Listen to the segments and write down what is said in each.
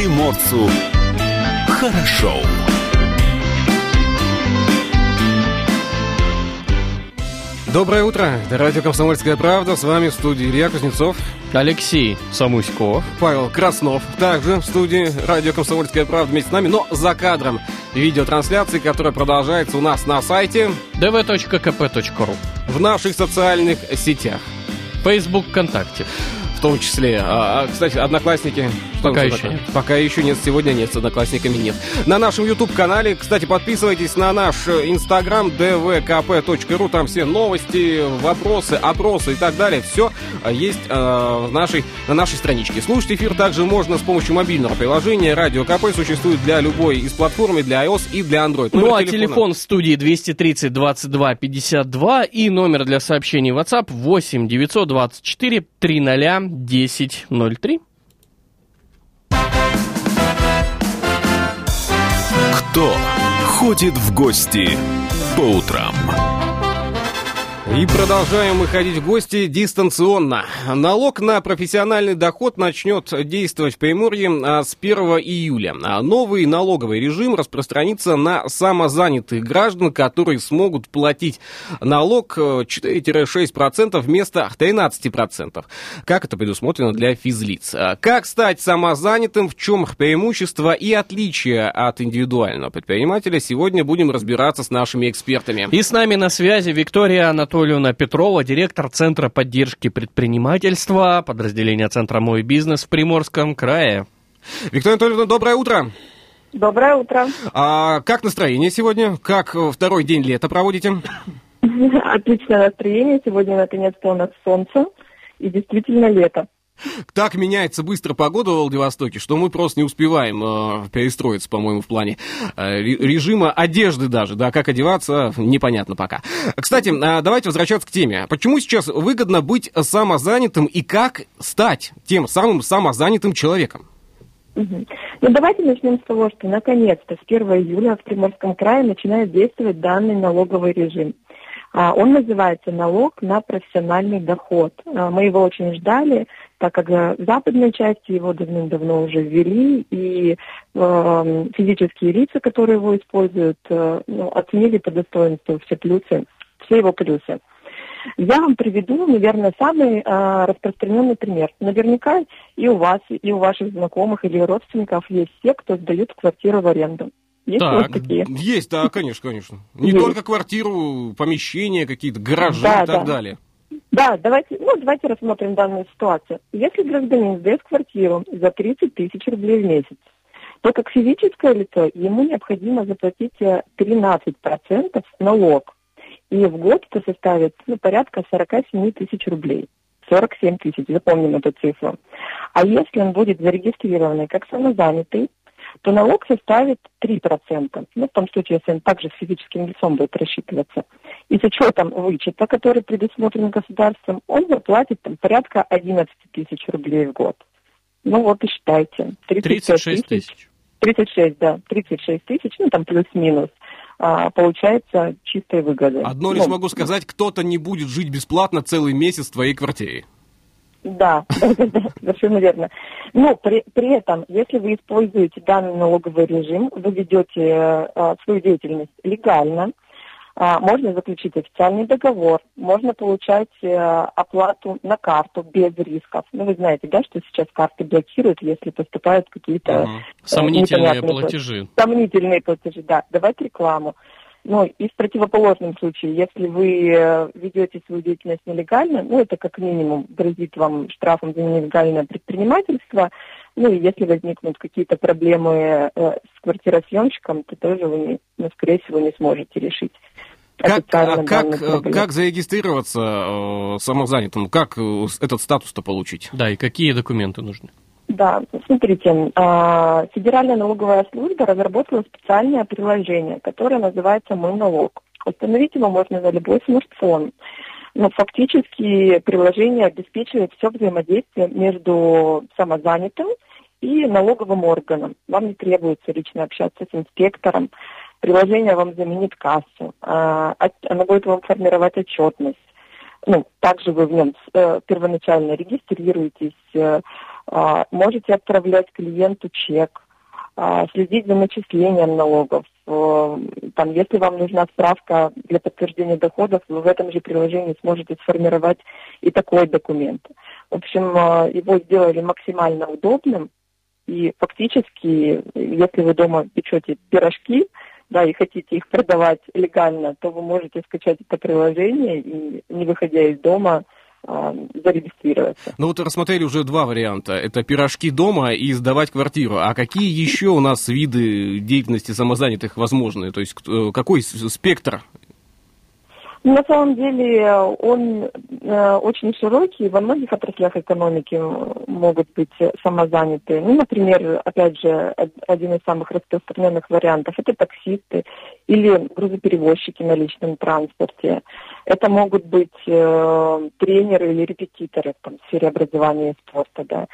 приморцу хорошо. Доброе утро. Это радио «Комсомольская правда». С вами в студии Илья Кузнецов. Алексей Самуськов. Павел Краснов. Также в студии радио «Комсомольская правда» вместе с нами, но за кадром видеотрансляции, которая продолжается у нас на сайте dv.kp.ru в наших социальных сетях. Facebook, ВКонтакте в том числе. А, а кстати, одноклассники. Пока еще нет. Пока еще нет, сегодня нет, с одноклассниками нет. На нашем YouTube-канале, кстати, подписывайтесь на наш Instagram dvkp.ru, там все новости, вопросы, опросы и так далее. Все а, есть э, в нашей, на нашей страничке. Слушать эфир также можно с помощью мобильного приложения. Радио КП существует для любой из платформ, для iOS и для Android. Номер ну а телефона. телефон в студии 230 22 52 и номер для сообщений WhatsApp 8 924 300 1003. Кто ходит в гости по утрам? И продолжаем мы ходить в гости дистанционно. Налог на профессиональный доход начнет действовать в Приморье а, с 1 июля. А новый налоговый режим распространится на самозанятых граждан, которые смогут платить налог 4-6% э, вместо 13%. Как это предусмотрено для физлиц. А как стать самозанятым, в чем преимущество и отличие от индивидуального предпринимателя, сегодня будем разбираться с нашими экспертами. И с нами на связи Виктория Анатольевна Анатольевна Петрова, директор Центра поддержки предпринимательства, подразделения Центра «Мой бизнес» в Приморском крае. Виктория Анатольевна, доброе утро. Доброе утро. А как настроение сегодня? Как второй день лета проводите? Отличное настроение. Сегодня наконец-то у нас солнце и действительно лето. Так меняется быстро погода в Владивостоке, что мы просто не успеваем э, перестроиться, по-моему, в плане э, режима одежды даже, да, как одеваться, непонятно пока. Кстати, э, давайте возвращаться к теме. Почему сейчас выгодно быть самозанятым и как стать тем самым самозанятым человеком? Угу. Ну, давайте начнем с того, что наконец-то с 1 июля в Приморском крае начинает действовать данный налоговый режим. А, он называется налог на профессиональный доход. А, мы его очень ждали, так как в западной части его давным-давно уже ввели, и э, физические лица, которые его используют, э, ну, оценили по достоинству все плюсы, все его плюсы. Я вам приведу, наверное, самый э, распространенный пример. Наверняка и у вас, и у ваших знакомых или родственников есть те, кто сдают квартиру в аренду. Есть так, вот такие? Есть, да, конечно, конечно. Не есть. только квартиру, помещения какие-то, гаражи да, и так да. далее. Да, давайте, ну, давайте рассмотрим данную ситуацию. Если гражданин сдает квартиру за 30 тысяч рублей в месяц, то как физическое лицо ему необходимо заплатить 13% э, налог. И в год это составит ну, порядка 47 тысяч рублей. 47 тысяч, запомним эту цифру. А если он будет зарегистрированный как самозанятый, то налог составит 3%. Ну, в том случае, если он также с физическим лицом будет рассчитываться. И с учетом вычета, который предусмотрен государством, он заплатит там, порядка 11 тысяч рублей в год. Ну вот и считайте. 36 тысяч. 36, да, 36 тысяч, ну там плюс-минус а, получается чистая выгода. Одно лишь ну, могу сказать, кто-то не будет жить бесплатно целый месяц в твоей квартире. Да, совершенно верно. Но при, при этом, если вы используете данный налоговый режим, вы ведете э, свою деятельность легально, э, можно заключить официальный договор, можно получать э, оплату на карту без рисков. Ну, вы знаете, да, что сейчас карты блокируют, если поступают какие-то... Ага. Сомнительные платежи. Сомнительные платежи, да. Давать рекламу. Ну, и в противоположном случае, если вы э, ведете свою деятельность нелегально, ну, это как минимум грозит вам штрафом за нелегальное предпринимательство. Ну, и если возникнут какие-то проблемы э, с квартиросъемщиком, то тоже вы, не, ну, скорее всего, не сможете решить. Как, а как, э, как зарегистрироваться э, самозанятым? Как э, этот статус-то получить? Да, и какие документы нужны? Да, смотрите, а, Федеральная налоговая служба разработала специальное приложение, которое называется «Мой налог». Установить его можно на любой смартфон. Но фактически приложение обеспечивает все взаимодействие между самозанятым и налоговым органом. Вам не требуется лично общаться с инспектором. Приложение вам заменит кассу. А, оно будет вам формировать отчетность. Ну, также вы в нем э, первоначально регистрируетесь, э, можете отправлять клиенту чек, а, следить за начислением налогов. Э, там, если вам нужна справка для подтверждения доходов, вы в этом же приложении сможете сформировать и такой документ. В общем, э, его сделали максимально удобным. И фактически, если вы дома печете пирожки, да, и хотите их продавать легально, то вы можете скачать это приложение и, не выходя из дома, а, зарегистрироваться. Ну вот рассмотрели уже два варианта. Это пирожки дома и сдавать квартиру. А какие еще у нас виды деятельности самозанятых возможны? То есть э, какой спектр на самом деле он э, очень широкий, во многих отраслях экономики могут быть самозанятые. Ну, например, опять же, один из самых распространенных вариантов – это таксисты или грузоперевозчики на личном транспорте. Это могут быть э, тренеры или репетиторы там, в сфере образования и спорта. Да.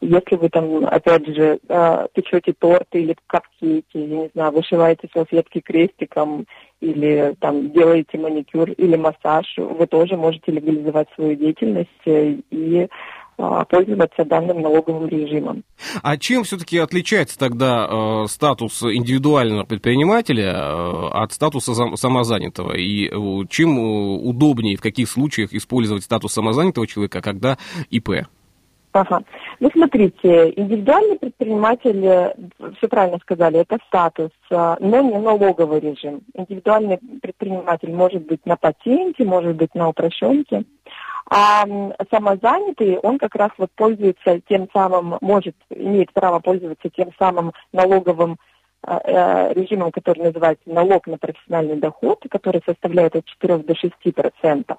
Если вы там, опять же, э, печете торты или капкейки, я не знаю, вышиваете салфетки крестиком или там делаете маникюр или массаж, вы тоже можете легализовать свою деятельность э, и пользоваться данным налоговым режимом. А чем все-таки отличается тогда э, статус индивидуального предпринимателя э, от статуса самозанятого? И э, чем удобнее, в каких случаях использовать статус самозанятого человека, когда ИП? Ага. Ну, смотрите, индивидуальный предприниматель, все правильно сказали, это статус, э, но не налоговый режим. Индивидуальный предприниматель может быть на патенте, может быть на упрощенке. А самозанятый, он как раз вот пользуется тем самым, может, имеет право пользоваться тем самым налоговым э, режимом, который называется налог на профессиональный доход, который составляет от 4 до 6 процентов.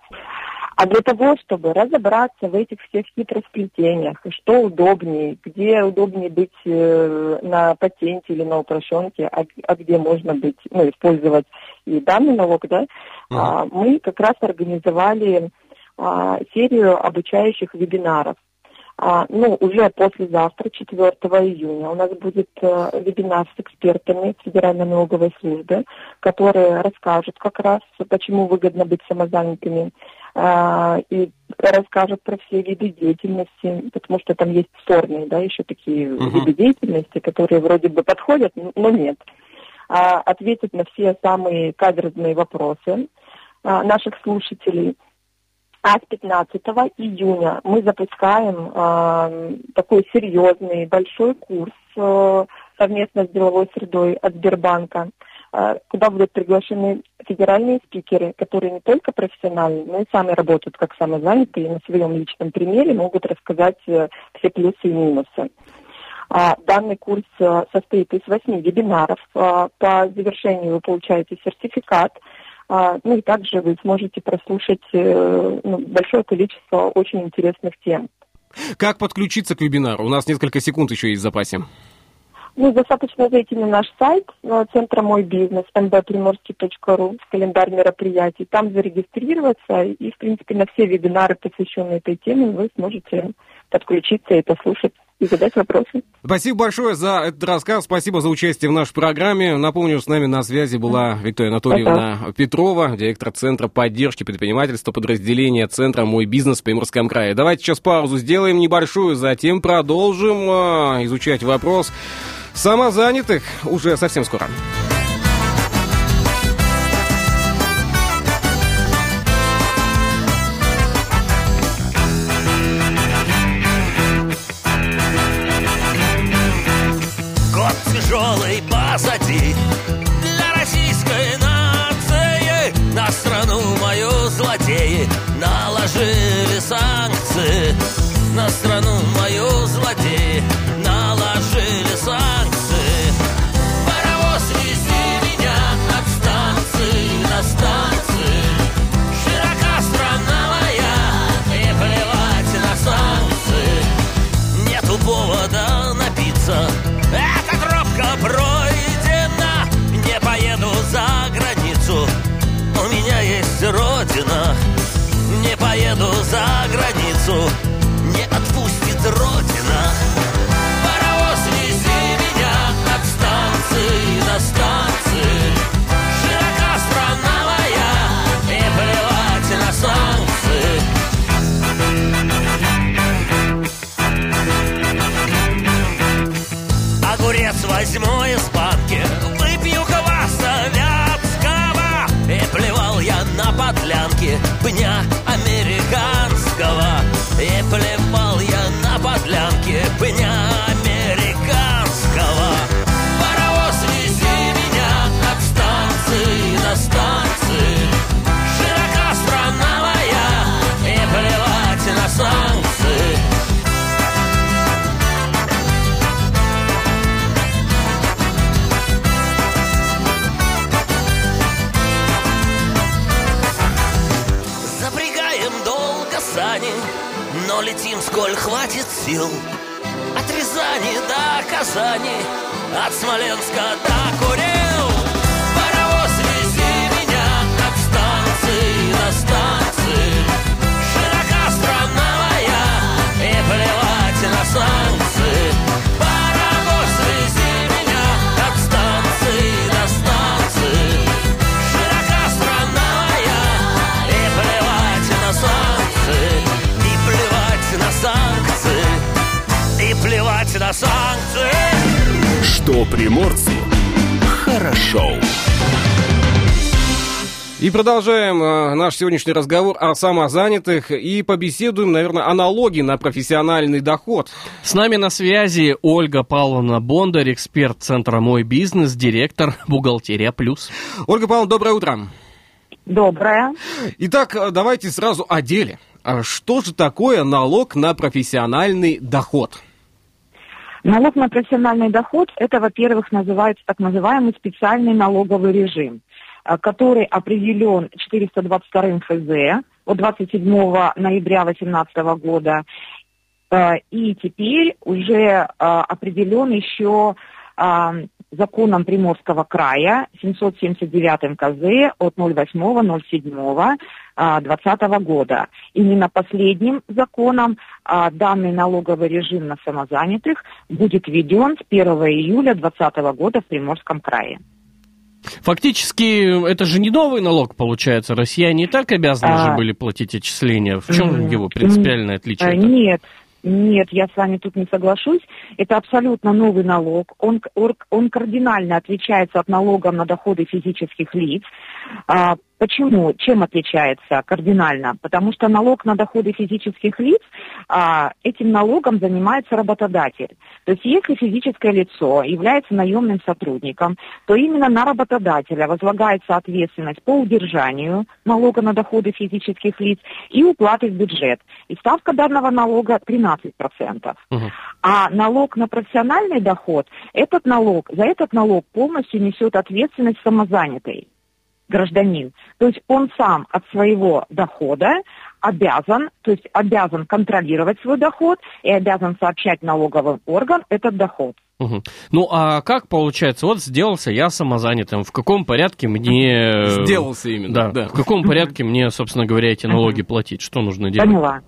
А для того, чтобы разобраться в этих всех хитросплетениях, что удобнее, где удобнее быть э, на патенте или на упрощенке, а, а где можно быть, ну, использовать и данный налог, да, uh-huh. мы как раз организовали а, серию обучающих вебинаров. А, ну, уже послезавтра, 4 июня, у нас будет а, вебинар с экспертами Федеральной налоговой службы, которые расскажут как раз, почему выгодно быть самозанятыми, а, и расскажут про все виды деятельности, потому что там есть спорные, да, еще такие uh-huh. виды деятельности, которые вроде бы подходят, но нет. А, ответят на все самые каверзные вопросы а, наших слушателей – а с 15 июня мы запускаем э, такой серьезный большой курс э, совместно с деловой средой от Сбербанка, э, куда будут приглашены федеральные спикеры, которые не только профессиональные, но и сами работают как самозанятые, и на своем личном примере могут рассказать э, все плюсы и минусы. А, данный курс э, состоит из восьми вебинаров. По завершению вы получаете сертификат – ну и также вы сможете прослушать э, ну, большое количество очень интересных тем. Как подключиться к вебинару? У нас несколько секунд еще есть в запасе. Ну, достаточно зайти на наш сайт э, Центра Мой Бизнес, mbprimorский.ru, в календарь мероприятий, там зарегистрироваться, и, в принципе, на все вебинары, посвященные этой теме, вы сможете подключиться и послушать и задать вопросы. Спасибо большое за этот рассказ, спасибо за участие в нашей программе. Напомню, с нами на связи была Виктория Анатольевна Спасибо. Петрова, директор Центра поддержки предпринимательства подразделения Центра «Мой бизнес» в Приморском крае. Давайте сейчас паузу сделаем небольшую, затем продолжим э, изучать вопрос самозанятых уже совсем скоро. Позади Для российской нации На страну мою злодеи Наложили санкции. На страну мою злодеи Наложили санкции родина Не поеду за границу Не отпустит родина. Паровоз вези меня От станции до станции. Широка страна моя И плевать на санкции. Огурец возьму из подлянки пня американского. И плевал Казани, от Смоленска до И продолжаем э, наш сегодняшний разговор о самозанятых и побеседуем, наверное, о налоге на профессиональный доход. С нами на связи Ольга Павловна Бондарь, эксперт Центра «Мой бизнес», директор «Бухгалтерия плюс». Ольга Павловна, доброе утро. Доброе. Итак, э, давайте сразу о деле. А Что же такое налог на профессиональный доход? Налог на профессиональный доход – это, во-первых, называется так называемый специальный налоговый режим, который определен 422 ФЗ от 27 ноября 2018 года. Э, И теперь уже э, определен еще э, законом Приморского края 779 КЗ от 08.07.2020 года. Именно последним законом данный налоговый режим на самозанятых будет введен с 1 июля 2020 года в Приморском крае. Фактически, это же не новый налог, получается. Россияне и так обязаны А. же были платить отчисления. В чем его принципиальное отличие? Э, Нет, нет, я с вами тут не соглашусь. Это абсолютно новый налог. Он, он кардинально отличается от налога на доходы физических лиц. А, почему? Чем отличается кардинально? Потому что налог на доходы физических лиц, а, этим налогом занимается работодатель. То есть если физическое лицо является наемным сотрудником, то именно на работодателя возлагается ответственность по удержанию налога на доходы физических лиц и уплаты в бюджет. И ставка данного налога 13%. Мгм. А налог на профессиональный доход, этот налог, за этот налог полностью несет ответственность самозанятый гражданин. То есть он сам от своего дохода обязан, то есть обязан контролировать свой доход и обязан сообщать налоговым органам этот доход. Мгм. Ну, а как получается? Вот сделался я самозанятым. В каком порядке мне... Сделался именно. Да, да. в каком порядке мне, собственно говоря, эти налоги платить? Что нужно делать? Поняла.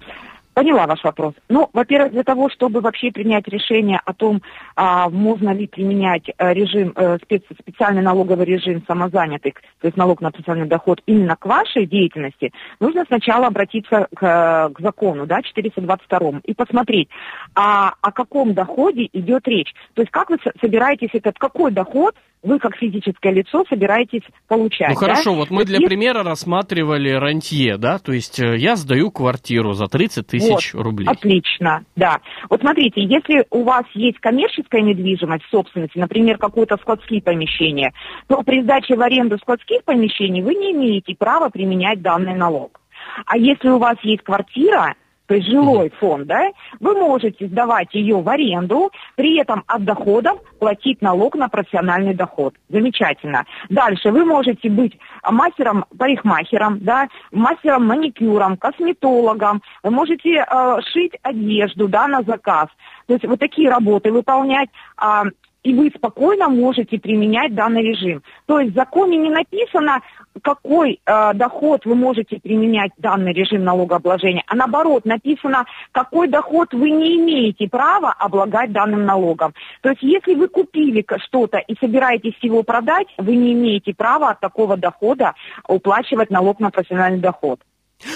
Поняла ваш вопрос. Ну, во-первых, для того, чтобы вообще принять решение о том, а, можно ли применять э, режим, э, спец- специальный налоговый режим самозанятых, то есть налог на профессиональный доход именно к вашей деятельности, нужно сначала обратиться к, э, к закону, да, 422 и посмотреть, а, о каком доходе идет речь. То есть как вы со- собираетесь этот, какой доход вы как физическое лицо собираетесь получать. Ну да? хорошо, вот мы для есть примера рассматривали рантье, да, то есть э, я сдаю квартиру за 30 тысяч рублей. Отлично, да. Вот смотрите, если у вас есть коммерческая недвижимость в собственности, например, какое-то складские помещения, то при сдаче в аренду складских помещений вы не имеете права применять данный налог. А если у вас есть квартира, то есть жилой фонд, да, вы можете сдавать ее в аренду, при этом от доходов платить налог на профессиональный доход. Замечательно. Дальше вы можете быть мастером, парикмахером, да, мастером маникюром, косметологом, вы можете э, шить одежду, да, на заказ. То есть вот такие работы выполнять, а, и вы спокойно можете применять данный режим. То есть в законе не написано, какой э, доход вы можете применять данный режим налогообложения, а наоборот написано, какой доход вы не имеете права облагать данным налогом. То есть если вы купили что-то и собираетесь его продать, вы не имеете права от такого дохода уплачивать налог на профессиональный доход.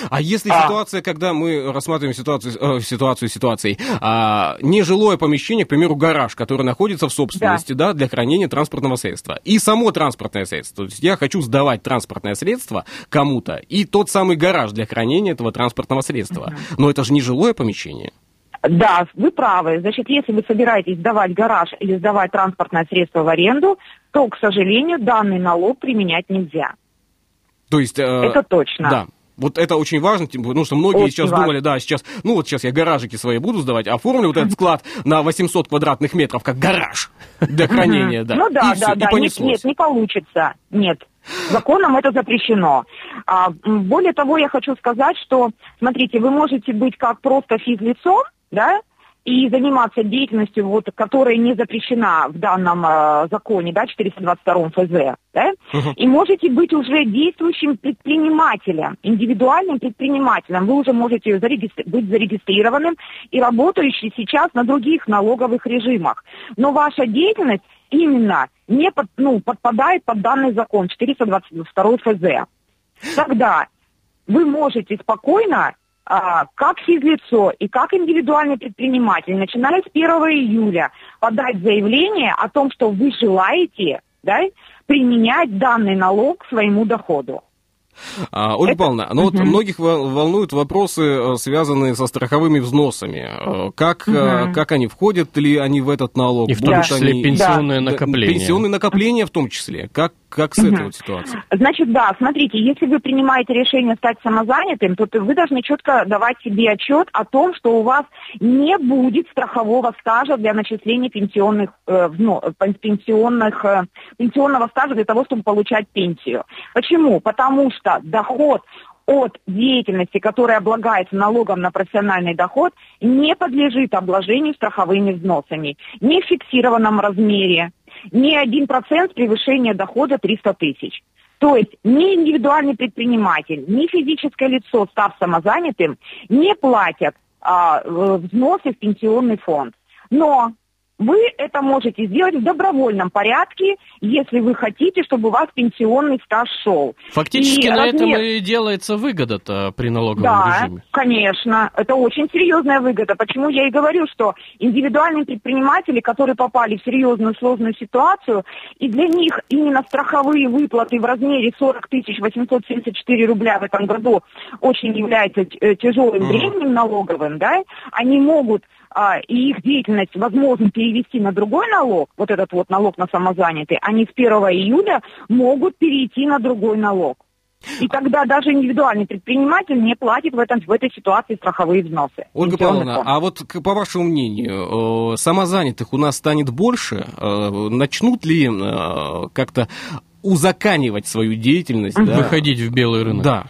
А если А. ситуация, когда мы рассматриваем ситуацию, э, ситуацию ситуацией, а, нежилое помещение, к примеру, гараж, который находится в собственности, да. для хранения транспортного средства, и само транспортное средство, то есть я хочу сдавать транспортное средство кому-то, и тот самый гараж для хранения этого транспортного средства, но это же не жилое помещение. Да, вы правы. Значит, если вы собираетесь сдавать гараж или сдавать транспортное средство в аренду, то, к сожалению, данный налог применять нельзя. То есть... э, Это точно. Да. Вот это очень важно, потому что многие Очень сейчас важно. думали, да, сейчас, ну вот сейчас я гаражики свои буду сдавать, оформлю вот этот склад на 800 квадратных метров, как гараж для хранения, да. Ну да, и да, да. Нет, понеслось. нет, не получится. Нет. Законом это запрещено. А, более того, я хочу сказать, что, смотрите, вы можете быть как просто физлицом, да, и заниматься деятельностью, вот, которая не запрещена в данном э, законе, да, 422 ФЗ, да, Мгм. и можете быть уже действующим предпринимателем, индивидуальным предпринимателем. Вы уже можете зарегистр- быть зарегистрированным и работающим сейчас на других налоговых режимах. Но ваша деятельность именно не под- ну, подпадает под данный закон 422 ФЗ. Тогда вы можете спокойно, как физлицо и как индивидуальный предприниматель, начиная с 1 июля, подать заявление о том, что вы желаете да, применять данный налог к своему доходу. А, Ольга Это- Павловна, ну вот Мгм. многих вол- волнуют вопросы, э, связанные со страховыми взносами. Э, Как, Мгм. как они, входят ли они в этот налог? И в том Будут числе они- пенсионное Да, накопление. Пенсионные накопления в том числе. Как, как с этой Мгм. вот ситуацией? Значит, да, смотрите, если вы принимаете решение стать самозанятым, то вы должны четко давать себе отчет о том, что у вас не будет страхового стажа для начисления пенсионных, э, э, пенсионных, э, пенсионного стажа для того, чтобы получать пенсию. Почему? Потому что доход от деятельности, которая облагается налогом на профессиональный доход, не подлежит обложению страховыми взносами. Ни в фиксированном размере, ни один процент превышения дохода 300 тысяч. То есть ни индивидуальный предприниматель, ни физическое лицо, став самозанятым, не платят а, э, взносы в пенсионный фонд. Но вы это можете сделать в добровольном порядке, если вы хотите, чтобы у вас пенсионный стаж шел. Фактически И на этом размер- и делается выгода-то при налоговом Да, режиме. конечно. Это очень серьезная выгода. Почему я и говорю, что индивидуальные предприниматели, которые попали в серьезную сложную ситуацию, и для них именно страховые выплаты в размере 40 тысяч 874 рубля в этом году очень является э, тяжелым бременем налоговым, да, они могут а, и их деятельность возможно перевести на другой налог, вот этот вот налог на самозанятый, они с 1 июля могут перейти на другой налог. И тогда даже индивидуальный предприниматель не платит в, этом, в этой ситуации страховые взносы. Ольга Павловна, а вот по вашему мнению, э, самозанятых у нас станет больше? Э, Начнут ли э, как-то узаканивать свою деятельность? да? Выходить в белый рынок. Да.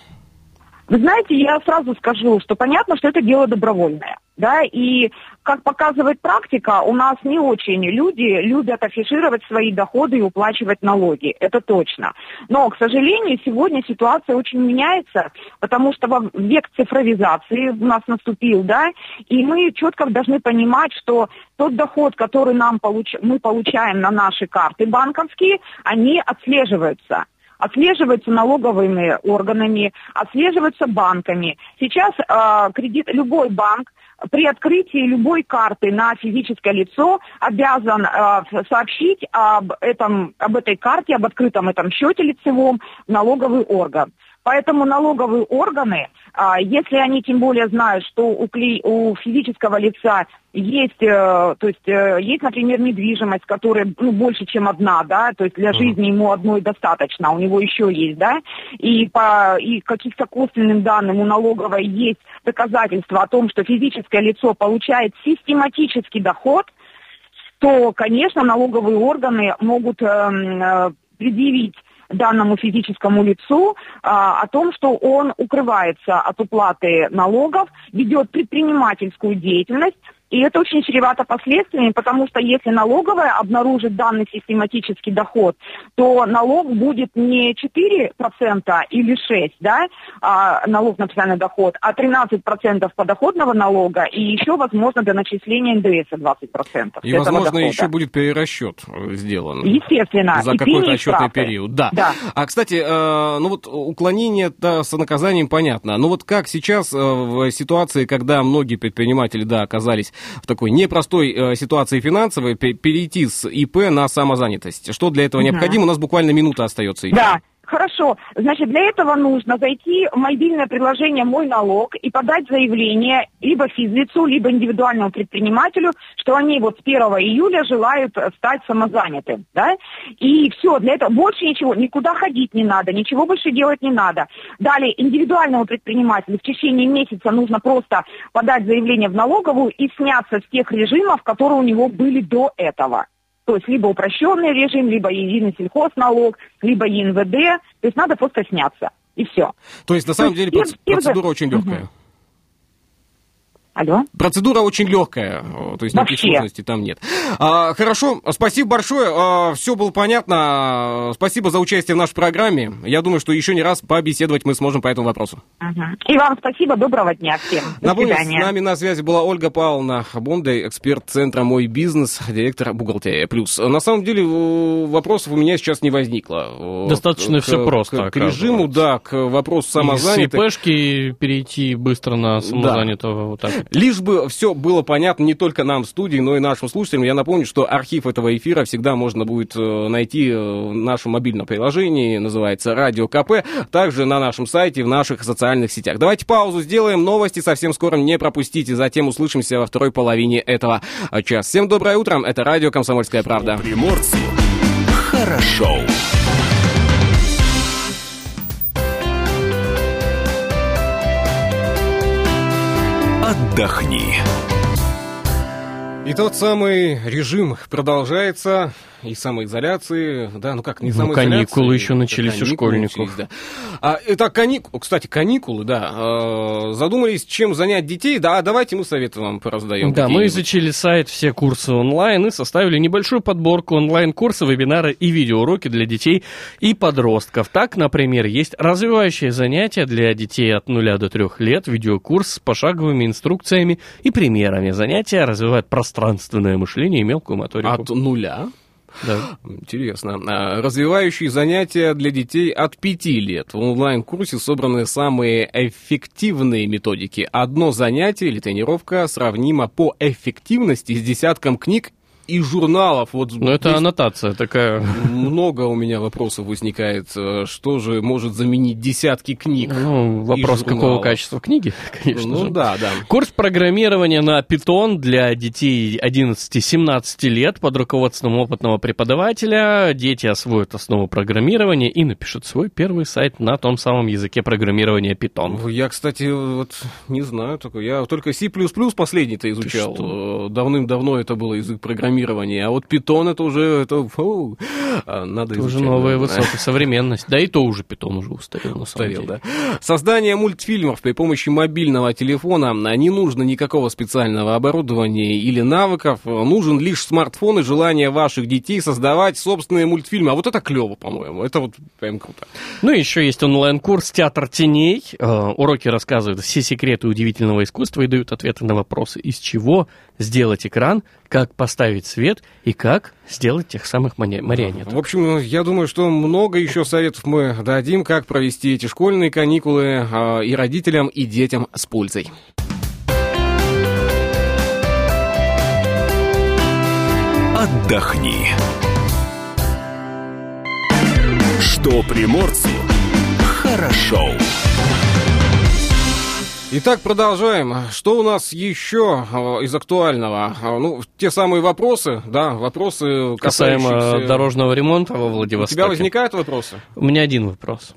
Вы знаете, я сразу скажу, что понятно, что это дело добровольное. Да, и как показывает практика, у нас не очень люди любят афишировать свои доходы и уплачивать налоги. Это точно. Но, к сожалению, сегодня ситуация очень меняется, потому что век цифровизации у нас наступил, да, и мы четко должны понимать, что тот доход, который нам получ- мы получаем на наши карты банковские, они отслеживаются отслеживаются налоговыми органами, отслеживаются банками. Сейчас э, кредит, любой банк при открытии любой карты на физическое лицо обязан э, сообщить об, этом, об этой карте, об открытом этом счете лицевом налоговый орган. Поэтому налоговые органы, а, если они тем более знают, что у, клей- у физического лица есть, э, то есть э, есть, например, недвижимость, которая ну, больше, чем одна, да, то есть для жизни ему одной достаточно, у него еще есть, да, и по и каких-то косвенным данным у налоговой есть доказательства о том, что физическое лицо получает систематический доход, то, конечно, налоговые органы могут эм, э, предъявить данному физическому лицу а, о том, что он укрывается от уплаты налогов, ведет предпринимательскую деятельность И это очень чревато последствиями, потому что если налоговая обнаружит данный систематический доход, то налог будет не 4% или 6%, да, а, налог на постоянный доход, а 13% подоходного налога и еще, возможно, до начисления НДС 20%. И, возможно, еще будет перерасчет сделан. Естественно. За какой-то отчетный период. Да. да. А, кстати, э, ну вот уклонение с наказанием понятно. Но вот как сейчас э, в ситуации, когда многие предприниматели, да, оказались в такой непростой э, ситуации финансовой, перейти с ИП на самозанятость? Что для этого необходимо? У нас буквально минута остается. Да, Хорошо. Значит, для этого нужно зайти в мобильное приложение «Мой налог» и подать заявление либо физлицу, либо индивидуальному предпринимателю, что они вот с 1 июля желают стать самозанятым. Да? И все, для этого больше ничего, никуда ходить не надо, ничего больше делать не надо. Далее, индивидуальному предпринимателю в течение месяца нужно просто подать заявление в налоговую и сняться с тех режимов, которые у него были до этого. То есть либо упрощенный режим, либо единый сельхозналог, либо ЕНВД. То есть надо просто сняться. И все. То есть на самом То деле есть, процедура и... очень легкая. Угу. Алло? Процедура очень легкая, то есть никаких сложностей там нет. А, хорошо, спасибо большое, а, все было понятно. Спасибо за участие в нашей программе. Я думаю, что еще не раз побеседовать мы сможем по этому вопросу. Угу. И вам спасибо, доброго дня всем. До Напомню, свидания. с нами на связи была Ольга Павловна Бондай, эксперт Центра «Мой бизнес», директор бухгалтерия «Плюс». На самом деле вопросов у меня сейчас не возникло. Достаточно к, все просто. К, к режиму, да, к вопросу самозанятых. Из ИПшки перейти быстро на самозанятого. Да. Вот так. Лишь бы все было понятно не только нам в студии, но и нашим слушателям. Я напомню, что архив этого эфира всегда можно будет э, найти в нашем мобильном приложении, называется «Радио КП», также на нашем сайте, в наших социальных сетях. Давайте паузу сделаем, новости совсем скоро не пропустите, затем услышимся во второй половине этого часа. Всем доброе утро, это радио «Комсомольская правда». Приморцу хорошо. Отдохни. И тот самый режим продолжается и самоизоляции, да, ну как, не ну, каникулы еще начались у школьников. Начались, да. А, это каникулы, кстати, каникулы, да, э, задумались, чем занять детей, да, давайте мы советы вам пораздаем. Да, мы изучили сайт «Все курсы онлайн» и составили небольшую подборку онлайн-курсов, вебинары и видеоуроки для детей и подростков. Так, например, есть развивающие занятия для детей от 0 до 3 лет, видеокурс с пошаговыми инструкциями и примерами. Занятия развивают пространственное мышление и мелкую моторику. От нуля? Да. Интересно. А, развивающие занятия для детей от 5 лет. В онлайн-курсе собраны самые эффективные методики. Одно занятие или тренировка сравнимо по эффективности с десятком книг и журналов. Вот ну, это аннотация такая. Много у меня вопросов возникает. Э, что же может заменить десятки книг? Ну, вопрос, какого качества книги, конечно ну, же. да, да. Курс программирования на Python для детей 11-17 лет под руководством опытного преподавателя. Дети освоят основу программирования и напишут свой первый сайт на том самом языке программирования Python. Я, кстати, вот не знаю такой. Я только C++ последний-то изучал. Э, давным-давно это был язык программирования программирования. А вот питон это уже, это, фу, а, надо это уже новая высокая современность. Да и то уже питон уже устарел, на устарел, да. Создание мультфильмов при помощи мобильного телефона не нужно никакого специального оборудования или навыков. Нужен лишь смартфон и желание ваших детей создавать собственные мультфильмы. А вот это клево, по-моему. Это вот прям круто. Ну, еще есть онлайн-курс «Театр теней». Э, уроки рассказывают все секреты удивительного искусства и дают ответы на вопросы, из чего сделать экран, как поставить свет и как сделать тех самых марионеток. В общем, я думаю, что много еще советов мы дадим, как провести эти школьные каникулы а, и родителям, и детям с пользой. Отдохни. Что приморцу хорошо. Итак, продолжаем. Что у нас еще а, из актуального? А, ну, те самые вопросы, да, вопросы касаемо дорожного ремонта во Владивостоке. У тебя возникают вопросы? У меня один вопрос.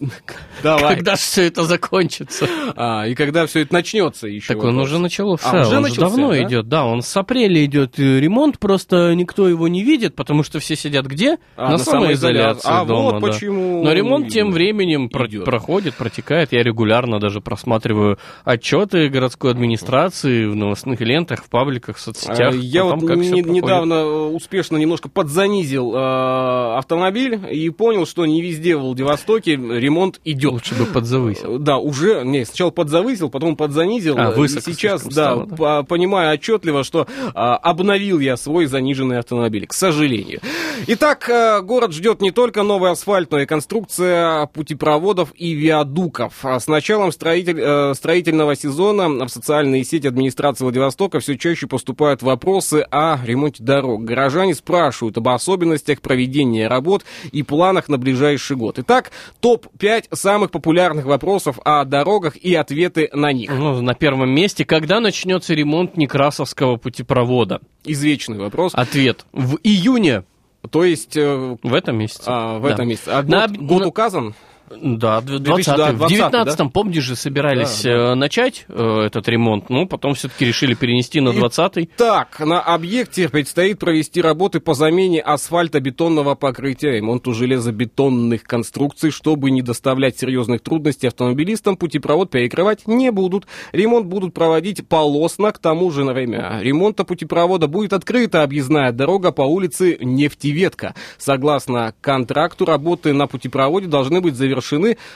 Давай. Когда все это закончится? А, и когда все это начнется еще? Так он уже начался. А, уже он начался, давно да? идет. Да, он с апреля идет ремонт, просто никто его не видит, потому что все сидят где? А, на, на самоизоляции а дома. вот почему. Но ремонт тем временем идет. проходит, протекает. Я регулярно даже просматриваю отчеты городской администрации в новостных лентах, в пабликах, в соцсетях. А, Я вот как не- недавно э, успешно немножко подзанизил э, автомобиль и понял, что не везде в Владивостоке ремонт идет. Лучше бы подзавысил. Э, Да, уже, не, сначала подзавысил, потом подзанизил. А, и высоко сейчас, слишком да, стало, да? по- понимаю отчетливо, что а, обновил я свой заниженный автомобиль, к сожалению. Итак, э, город ждет не только новый асфальт, но и конструкция путепроводов и виадуков. А С началом строитель- э, строительного сезона в социальные сети администрации Владивостока все чаще поступают вопросы о ремонте дорог. Горожане спрашивают об особенностях проведения работ и планах на ближайший год. Итак, топ-5 самых популярных вопросов о дорогах и ответы на них. Ну, на первом месте, когда начнется ремонт Некрасовского путепровода? Извечный вопрос. Ответ. В июне. То есть э, В этом месяце. а, в Да. этом месяце. А На- год, год на- указан? Да, д- 2020, 20 В да? 19-м, помнишь же, собирались Да, да. э, начать э, этот ремонт, ну, потом все-таки решили перенести на И- 20-й. Так, на объекте предстоит провести работы по замене асфальтобетонного покрытия, ремонту железобетонных конструкций, чтобы не доставлять серьезных трудностей автомобилистам, путепровод перекрывать не будут. Ремонт будут проводить полосно, к тому же на время ремонта путепровода будет открыта объездная дорога по улице Нефтеветка. Согласно контракту, работы на путепроводе должны быть завершены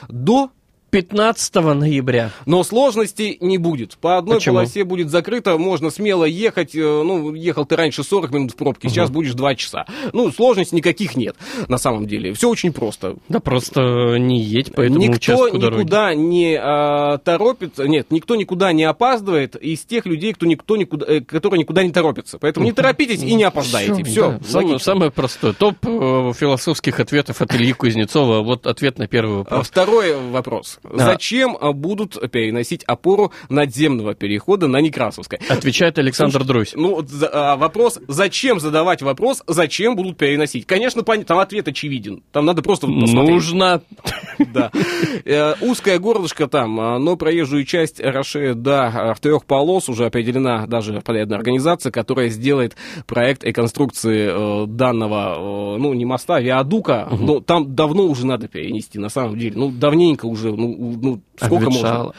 до 15 ноября. но сложностей не будет. По одной Почему? полосе будет закрыто, можно смело ехать. э, Ну, ехал ты раньше 40 минут в пробке, сейчас будешь 2 часа. Ну, сложностей никаких нет, на самом деле. Все очень просто. Да просто не едь по этому никто участку дороги. никуда не а, торопится, нет, никто никуда не опаздывает из тех людей, кто никто никуда, э, которые никуда не торопятся. Поэтому не торопитесь и не опоздаете. Все, Да, самое, самое простое. Топ э, философских ответов от Ильи Кузнецова. Вот ответ на первый А вопрос. Второй вопрос. Зачем а, будут переносить опору надземного перехода на Некрасовской? Отвечает Александр Друзь. Ну, а, вопрос, зачем задавать вопрос, зачем будут переносить? Конечно, там ответ очевиден. Там надо просто посмотреть. Нужно. Да. Э, Узкое горлышко там, а, но проезжую часть расширит до трех полос. Уже определена даже подрядная организация, которая сделает проект реконструкции э, данного, э, ну, не моста, а виадука. Но там давно уже надо перенести, на самом деле. Ну, давненько уже, ну, у- ну сколько Обветшало. можно?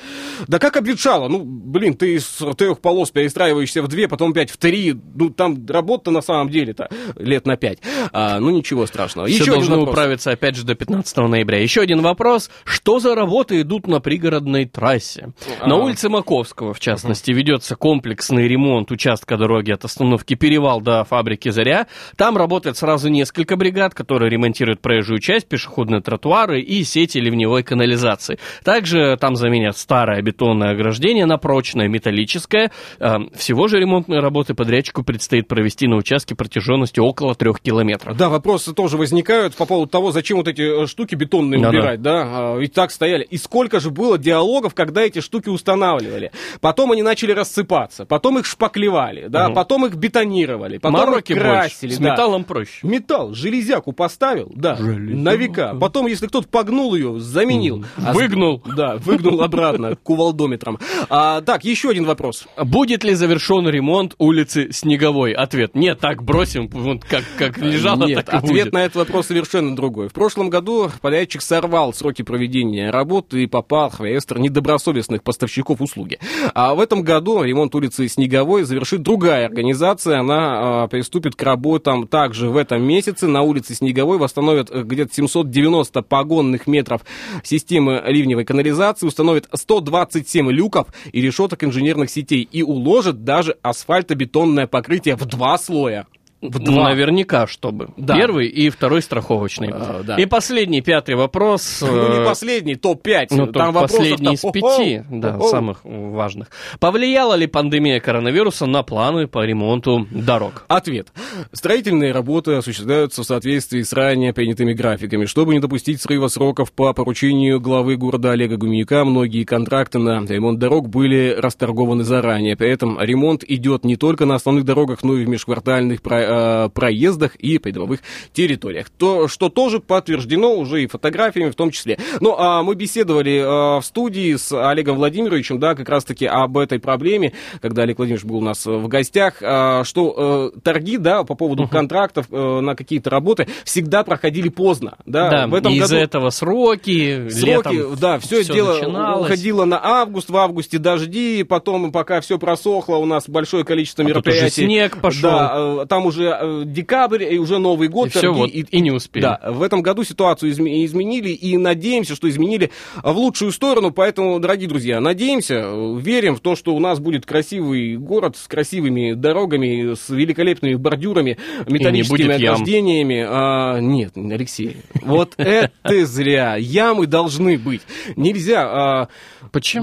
Да как обветшало? Ну, блин, ты из трех полос перестраиваешься в две, потом опять в три. Ну, там работа на самом деле-то лет на пять. А, ну, ничего страшного. Все Еще должно управиться опять же до 15 ноября. Еще один вопрос. Что за работы идут на пригородной трассе? На А. улице Маковского, в частности, ведется комплексный ремонт участка дороги от остановки Перевал до фабрики Заря. Там работает сразу несколько бригад, которые ремонтируют проезжую часть, пешеходные тротуары и сети ливневой канализации. Также там заменят старое бетонное ограждение на прочное металлическое. Э, Всего же ремонтные работы подрядчику предстоит провести на участке протяженностью около трех километров. Да, вопросы тоже возникают по поводу того, зачем вот эти э, штуки бетонные Да-да. убирать, да? А, Ведь так стояли. И сколько же было диалогов, когда эти штуки устанавливали. Потом они начали рассыпаться, потом их шпаклевали, да, Мгм. потом их бетонировали, потом Мороки их красили. больше. С да. металлом проще. Металл, железяку поставил, да, на века. Потом, если кто-то погнул ее, заменил. А с- Выгнул. Да, выгнул обратно кувалдометром. А, так, еще один вопрос. Будет ли завершен ремонт улицы Снеговой? Ответ. Нет, так бросим, вот как, как лежало, Нет, так и ответ будет. на этот вопрос совершенно другой. В прошлом году подрядчик сорвал сроки проведения работы и попал в реестр недобросовестных поставщиков услуги. А в этом году ремонт улицы Снеговой завершит другая организация. Она а, приступит к работам также в этом месяце. На улице Снеговой восстановят э, где-то 790 погонных метров системы ливневой канализации, установят 127 люков и решеток инженерных сетей и уложат даже асфальтобетонное покрытие в два слоя. В два. Наверняка, чтобы. Да. Первый и второй страховочный. А, да. И последний, пятый вопрос. Ну, не э, последний, топ-5. Ну, вопросов последний из там, пяти, да, самых важных. Повлияла ли пандемия коронавируса на планы по ремонту дорог? Ответ. Строительные работы осуществляются в соответствии с ранее принятыми графиками. Чтобы не допустить срыва сроков по поручению главы города Олега Гуменюка, многие контракты на ремонт дорог были расторгованы заранее. При этом ремонт идет не только на основных дорогах, но и в межквартальных про- э, проездах и придомовых территориях. То, что тоже подтверждено уже и фотографиями в том числе. Ну, а мы беседовали э, в студии с Олегом Владимировичем, да, как раз-таки об этой проблеме, когда Олег Владимирович был у нас в гостях, э, что э, торги, да, по поводу контрактов э, на какие-то работы всегда проходили поздно. Да, Да, в этом из-за году этого сроки, Сроки, летом да, все, всё дело начиналось. уходило на август, в августе дожди, потом, пока все просохло, у нас большое количество А тут уже мероприятий. снег пошел. Да, э, там уже э, декабрь, и уже Новый год. И все, торги, вот, и- и не успели. Да, в этом году ситуацию изме- изменили, и надеемся, что изменили в лучшую сторону, поэтому, дорогие друзья, надеемся, верим в то, что у нас будет красивый город с красивыми дорогами, с великолепными бордюрами, металлическими ограждениями. А, нет, Алексей, вот это зря. Ямы должны быть. Нельзя а,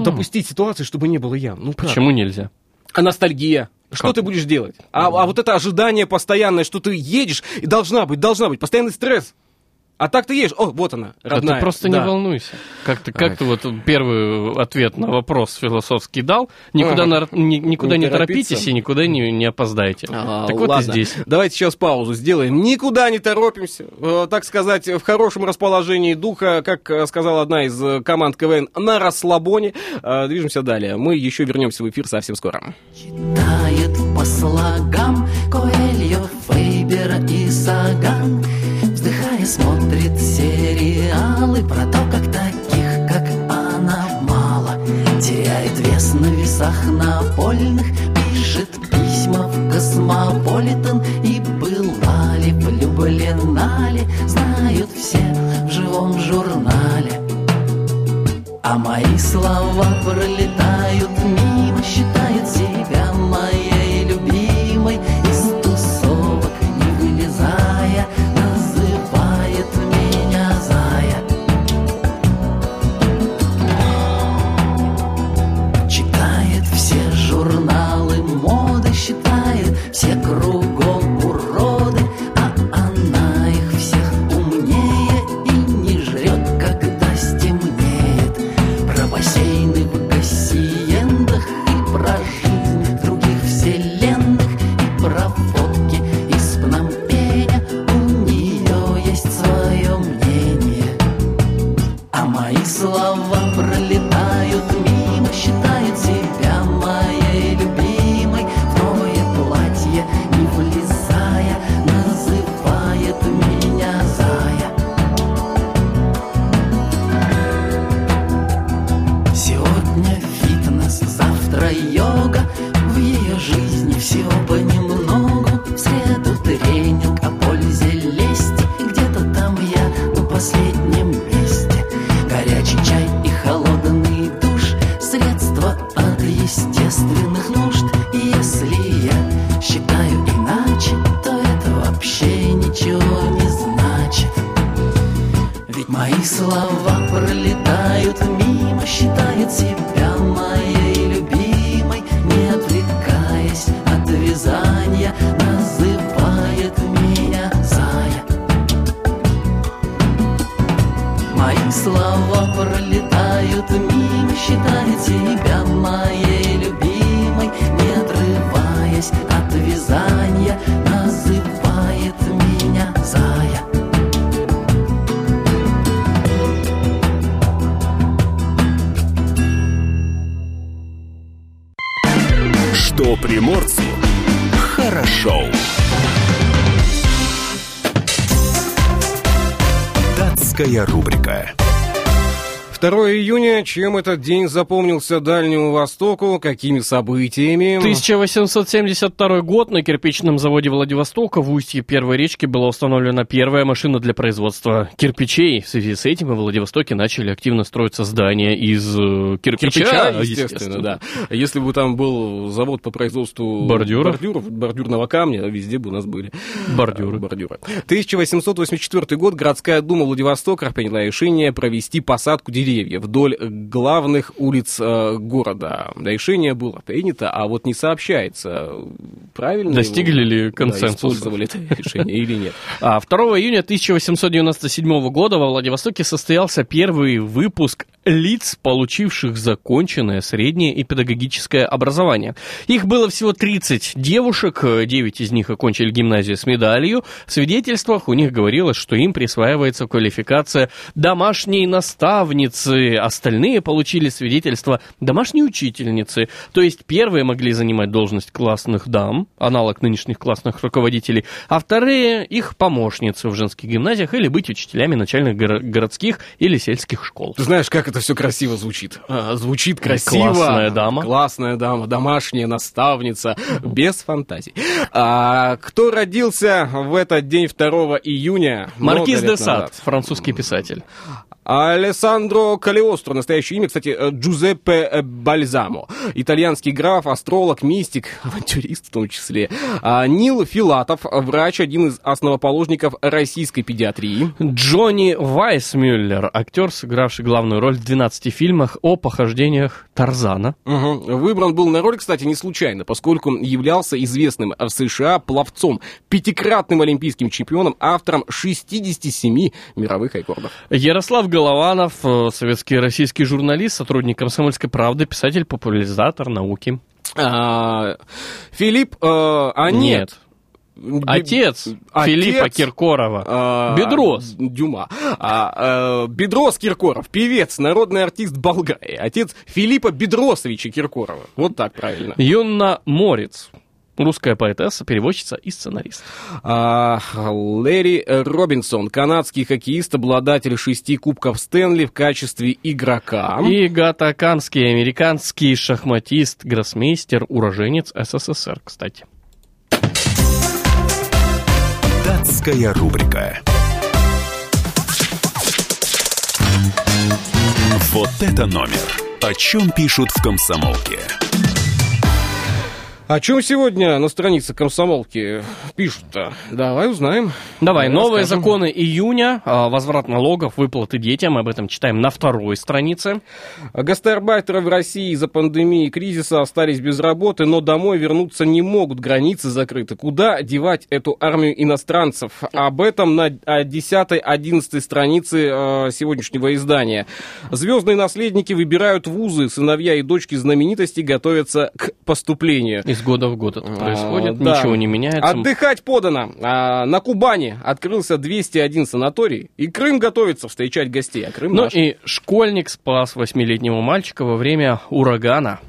допустить ситуации, чтобы не было ям. Ну? Почему нельзя? А ностальгия? Что Как? ты будешь делать? А, а вот это ожидание постоянное, что ты едешь, и должна быть, должна быть, постоянный стресс. А так ты едешь, о, вот она, Да родная. ты просто Да. не волнуйся. Как ты, как ты вот первый ответ на вопрос философский дал. Никуда, Ага. на- ни- никуда Не не, торопиться. торопитесь и никуда не, не опоздайте. А, так вот ладно. и здесь. Давайте сейчас паузу сделаем. Никуда не торопимся. Э, так сказать, в хорошем расположении духа, как э, сказала одна из э, команд КВН, на расслабоне. Движемся далее. Мы еще вернемся в эфир совсем скоро. Читает по слогам Коэльо, Фейбера и Саган Вздыхая смотрит сериалы Про то, как таких, как она, мало. Теряет вес на весах напольных Пишет письма в Космополитен И была ли, влюблена ли Знают все в живом журнале. А мои слова пролетают мимо Считает себя 2 июня. Чем этот день запомнился Дальнему Востоку? Какими событиями? 1872 год на кирпичном заводе Владивостока в устье первой речки была установлена первая машина для производства кирпичей. В связи с этим во Владивостоке начали активно строиться здания из э, кирпича, Кирпича, естественно, да. Если бы там был завод по производству Бордюров? бордюров, бордюрного камня, везде бы у нас были Бордюры. э, бордюры. 1884 год. Городская дума Владивостока приняла решение провести посадку деревьев вдоль главных улиц э, города. Решение было принято, а вот не сообщается, правильно его, Достигли ли да, консенсуса? использовали это решение или нет. А 2 июня 1897 года во Владивостоке состоялся первый выпуск лиц, получивших законченное среднее и педагогическое образование. Их было всего 30 девушек, 9 из них окончили гимназию с медалью. В свидетельствах у них говорилось, что им присваивается квалификация домашней наставницы месяцы остальные получили свидетельство домашней учительницы. То есть первые могли занимать должность классных дам, аналог нынешних классных руководителей, а вторые их помощницы в женских гимназиях или быть учителями начальных горо- городских или сельских школ. Ты знаешь, как это все красиво звучит? А, звучит красиво. Классная дама. Классная дама, домашняя наставница, без фантазий. А, кто родился в этот день 2 июня? Маркиз де Сад, французский писатель. Алессандро Калиостро, настоящее имя, кстати, э, Джузеппе э, Бальзамо. Итальянский граф, астролог, мистик, авантюрист в том числе. А, Нил Филатов, врач, один из основоположников российской педиатрии. Джонни Вайсмюллер, актер, сыгравший главную роль в 12 фильмах о похождениях Тарзана. Мгм. Выбран был на роль, кстати, не случайно, поскольку являлся известным в США пловцом, пятикратным олимпийским чемпионом, автором 67 мировых рекордов. Ярослав Голованов, э, советский российский журналист, сотрудник «Комсомольской правды», писатель, популяризатор науки. А, Филипп, а нет. Б- Отец, отец, Филиппа Киркорова. а, Бедрос. Дюма. А, э, Бедрос Киркоров, певец, народный артист Болгарии. Отец Филиппа Бедросовича Киркорова. Вот так правильно. Юнна Морец, русская поэтесса, переводчица и сценарист. А, Лэри Робинсон, канадский хоккеист, обладатель шести кубков Стэнли в качестве игрока. И Гата Канский, американский шахматист, гроссмейстер, уроженец СССР, кстати. Датская рубрика. Вот это номер. О чем пишут в комсомолке? О чем сегодня на странице комсомолки пишут-то? Давай узнаем. Давай, новые расскажем. законы июня, а, возврат налогов, выплаты детям, об этом читаем на второй странице. Гастарбайтеры в России из-за пандемии и кризиса остались без работы, но домой вернуться не могут, границы закрыты. Куда девать эту армию иностранцев? Об этом на 10-11 странице э, сегодняшнего издания. Звездные наследники выбирают вузы, сыновья и дочки знаменитостей готовятся к поступлению. Из года в год это происходит, А, да. ничего не меняется. Отдыхать подано. А, на Кубани открылся 201 санаторий, и Крым готовится встречать гостей, а Крым Ну наш. и школьник спас восьмилетнего мальчика во время урагана.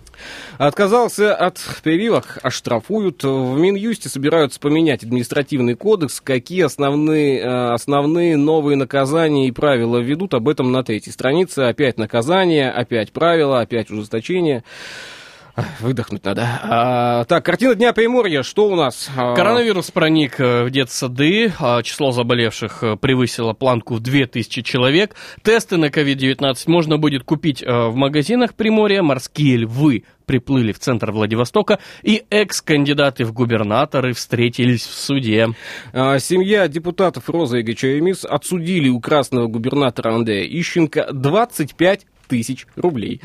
Отказался от прививок, оштрафуют. В Минюсте собираются поменять административный кодекс. Какие основные, э, основные новые наказания и правила введут? Об этом на третьей странице. Опять наказание, опять правила, опять ужесточение. Выдохнуть надо. А, так, картина Дня Приморья. Что у нас? А, Коронавирус проник э, в детсады, а число заболевших э, превысило планку в 2000 человек. Тесты на COVID-19 можно будет купить э, в магазинах Приморья. Морские львы приплыли в центр Владивостока, и экс-кандидаты в губернаторы встретились в суде. А, Семья депутатов Роза и ГЧМИС отсудили у красного губернатора Андрея Ищенко 25 тысяч рублей.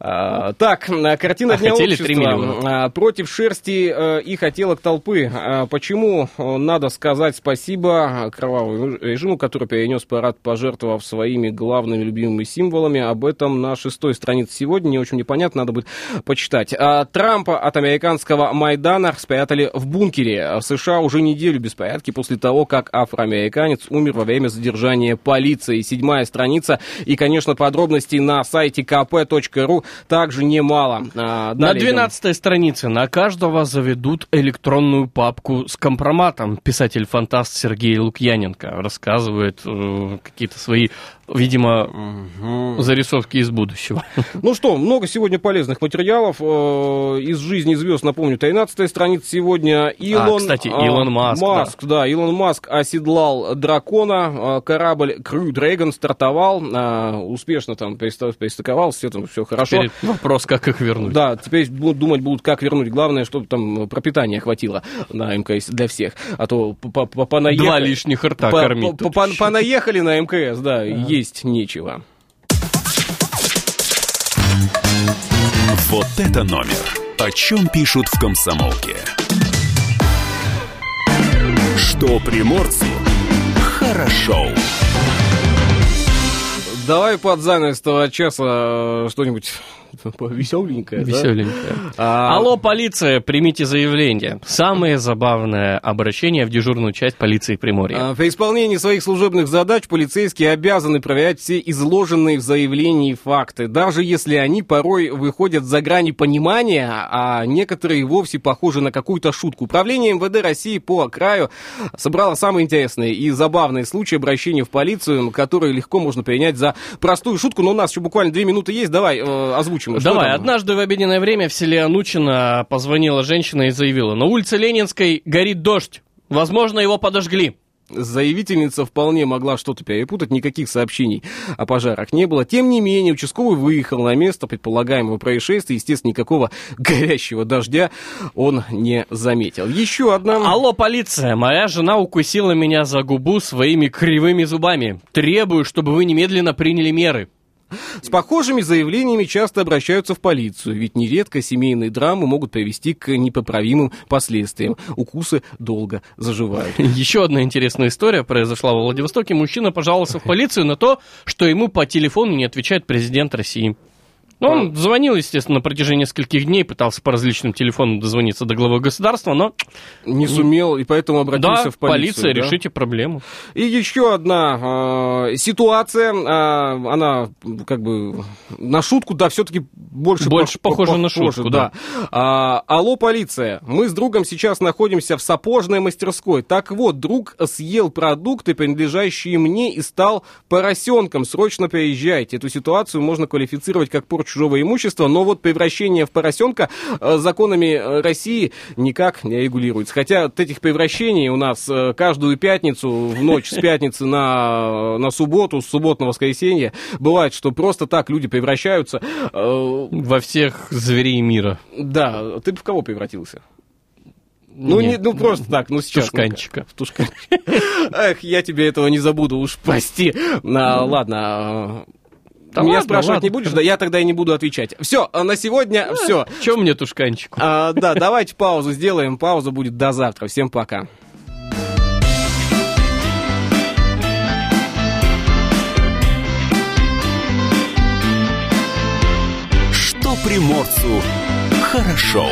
А, так, а, картина А Дня хотели общества. 3 миллиона. А, против шерсти э, и хотелок толпы. А, почему э, надо сказать спасибо кровавому режиму, который перенес парад, пожертвовав своими главными любимыми символами? Об этом на шестой странице сегодня. Не очень непонятно, надо будет почитать. А, Трампа от американского Майдана спрятали в бункере. В США уже неделю беспорядки после того, как афроамериканец умер во время задержания полиции. Седьмая страница. И, конечно, подробности на сайте kp.ru также немало. А, На далее идем. 12 странице на каждого заведут электронную папку с компроматом. Писатель-фантаст Сергей Лукьяненко рассказывает э, какие-то свои, видимо, зарисовки из будущего. Ну что, много сегодня полезных материалов э, из жизни звезд. Напомню, 13 страница сегодня. Илон, кстати, а, Илон Маск, Маск, да. Илон Маск оседлал дракона. э, Корабль Crew Dragon стартовал. э, Успешно там перестыковался, все там все хорошо. Теперь вопрос, как их вернуть. Да, теперь будут думать будут, как вернуть. Главное, чтобы там пропитание хватило на МКС для всех. А то по- по- понаехали- Два лишних рта кормить. Понаехали на МКС, да, есть нечего. Вот это номер. О чем пишут в комсомолке? Что приморцу хорошо. Давай под занавес этого часа э, что-нибудь Веселенькая, да? Веселенькая. А, Алло, полиция, примите заявление. Самое забавное обращение в дежурную часть полиции Приморья. А, При исполнении своих служебных задач полицейские обязаны проверять все изложенные в заявлении факты, даже если они порой выходят за грани понимания, а некоторые вовсе похожи на какую-то шутку. Управление МВД России по краю собрало самые интересные и забавные случаи обращения в полицию, которые легко можно принять за простую шутку, но у нас еще буквально две минуты есть, давай э, озвучим. Что Давай, там? однажды в обеденное время в селе Анучино позвонила женщина и заявила, на улице Ленинской горит дождь, возможно, его подожгли. Заявительница вполне могла что-то перепутать, никаких сообщений о пожарах не было. Тем не менее, участковый выехал на место предполагаемого происшествия. Естественно, никакого горящего дождя он не заметил. Еще одна... Алло, полиция, моя жена укусила меня за губу своими кривыми зубами. Требую, чтобы вы немедленно приняли меры. С похожими заявлениями часто обращаются в полицию, ведь нередко семейные драмы могут привести к непоправимым последствиям. Укусы долго заживают. Еще одна интересная история произошла во Владивостоке. Мужчина пожаловался в полицию на то, что ему по телефону не отвечает президент России. Ну, он звонил, естественно, на протяжении нескольких дней, пытался по различным телефонам дозвониться до главы государства, но Не сумел, и поэтому обратился да, в полицию. полиция, да? решите проблему. И еще одна э, ситуация, э, она как бы на шутку, да, все-таки больше, Больше пох- похожа на похожа, шутку, да. А, алло, полиция, мы с другом сейчас находимся в сапожной мастерской. Так вот, друг съел продукты, принадлежащие мне, и стал поросенком. Срочно приезжайте. Эту ситуацию можно квалифицировать как порчу чужого имущества, но вот превращение в поросенка э, законами э, России никак не регулируется. Хотя от этих превращений у нас э, каждую пятницу, в ночь с пятницы на, на субботу, с субботы на воскресенье, бывает, что просто так люди превращаются. Во всех зверей мира. Да, ты бы в кого превратился? Ну, не, ну просто так, ну сейчас. Тушканчика. В тушканчика. Эх, я тебе этого не забуду, уж прости. А, ладно, Да меня ладно, спрашивать ладно. не будешь, да я тогда и не буду отвечать. Все, на сегодня все. Чем мне тушканчику? да, давайте паузу сделаем. Пауза будет до завтра. Всем пока. Что приморцу хорошо.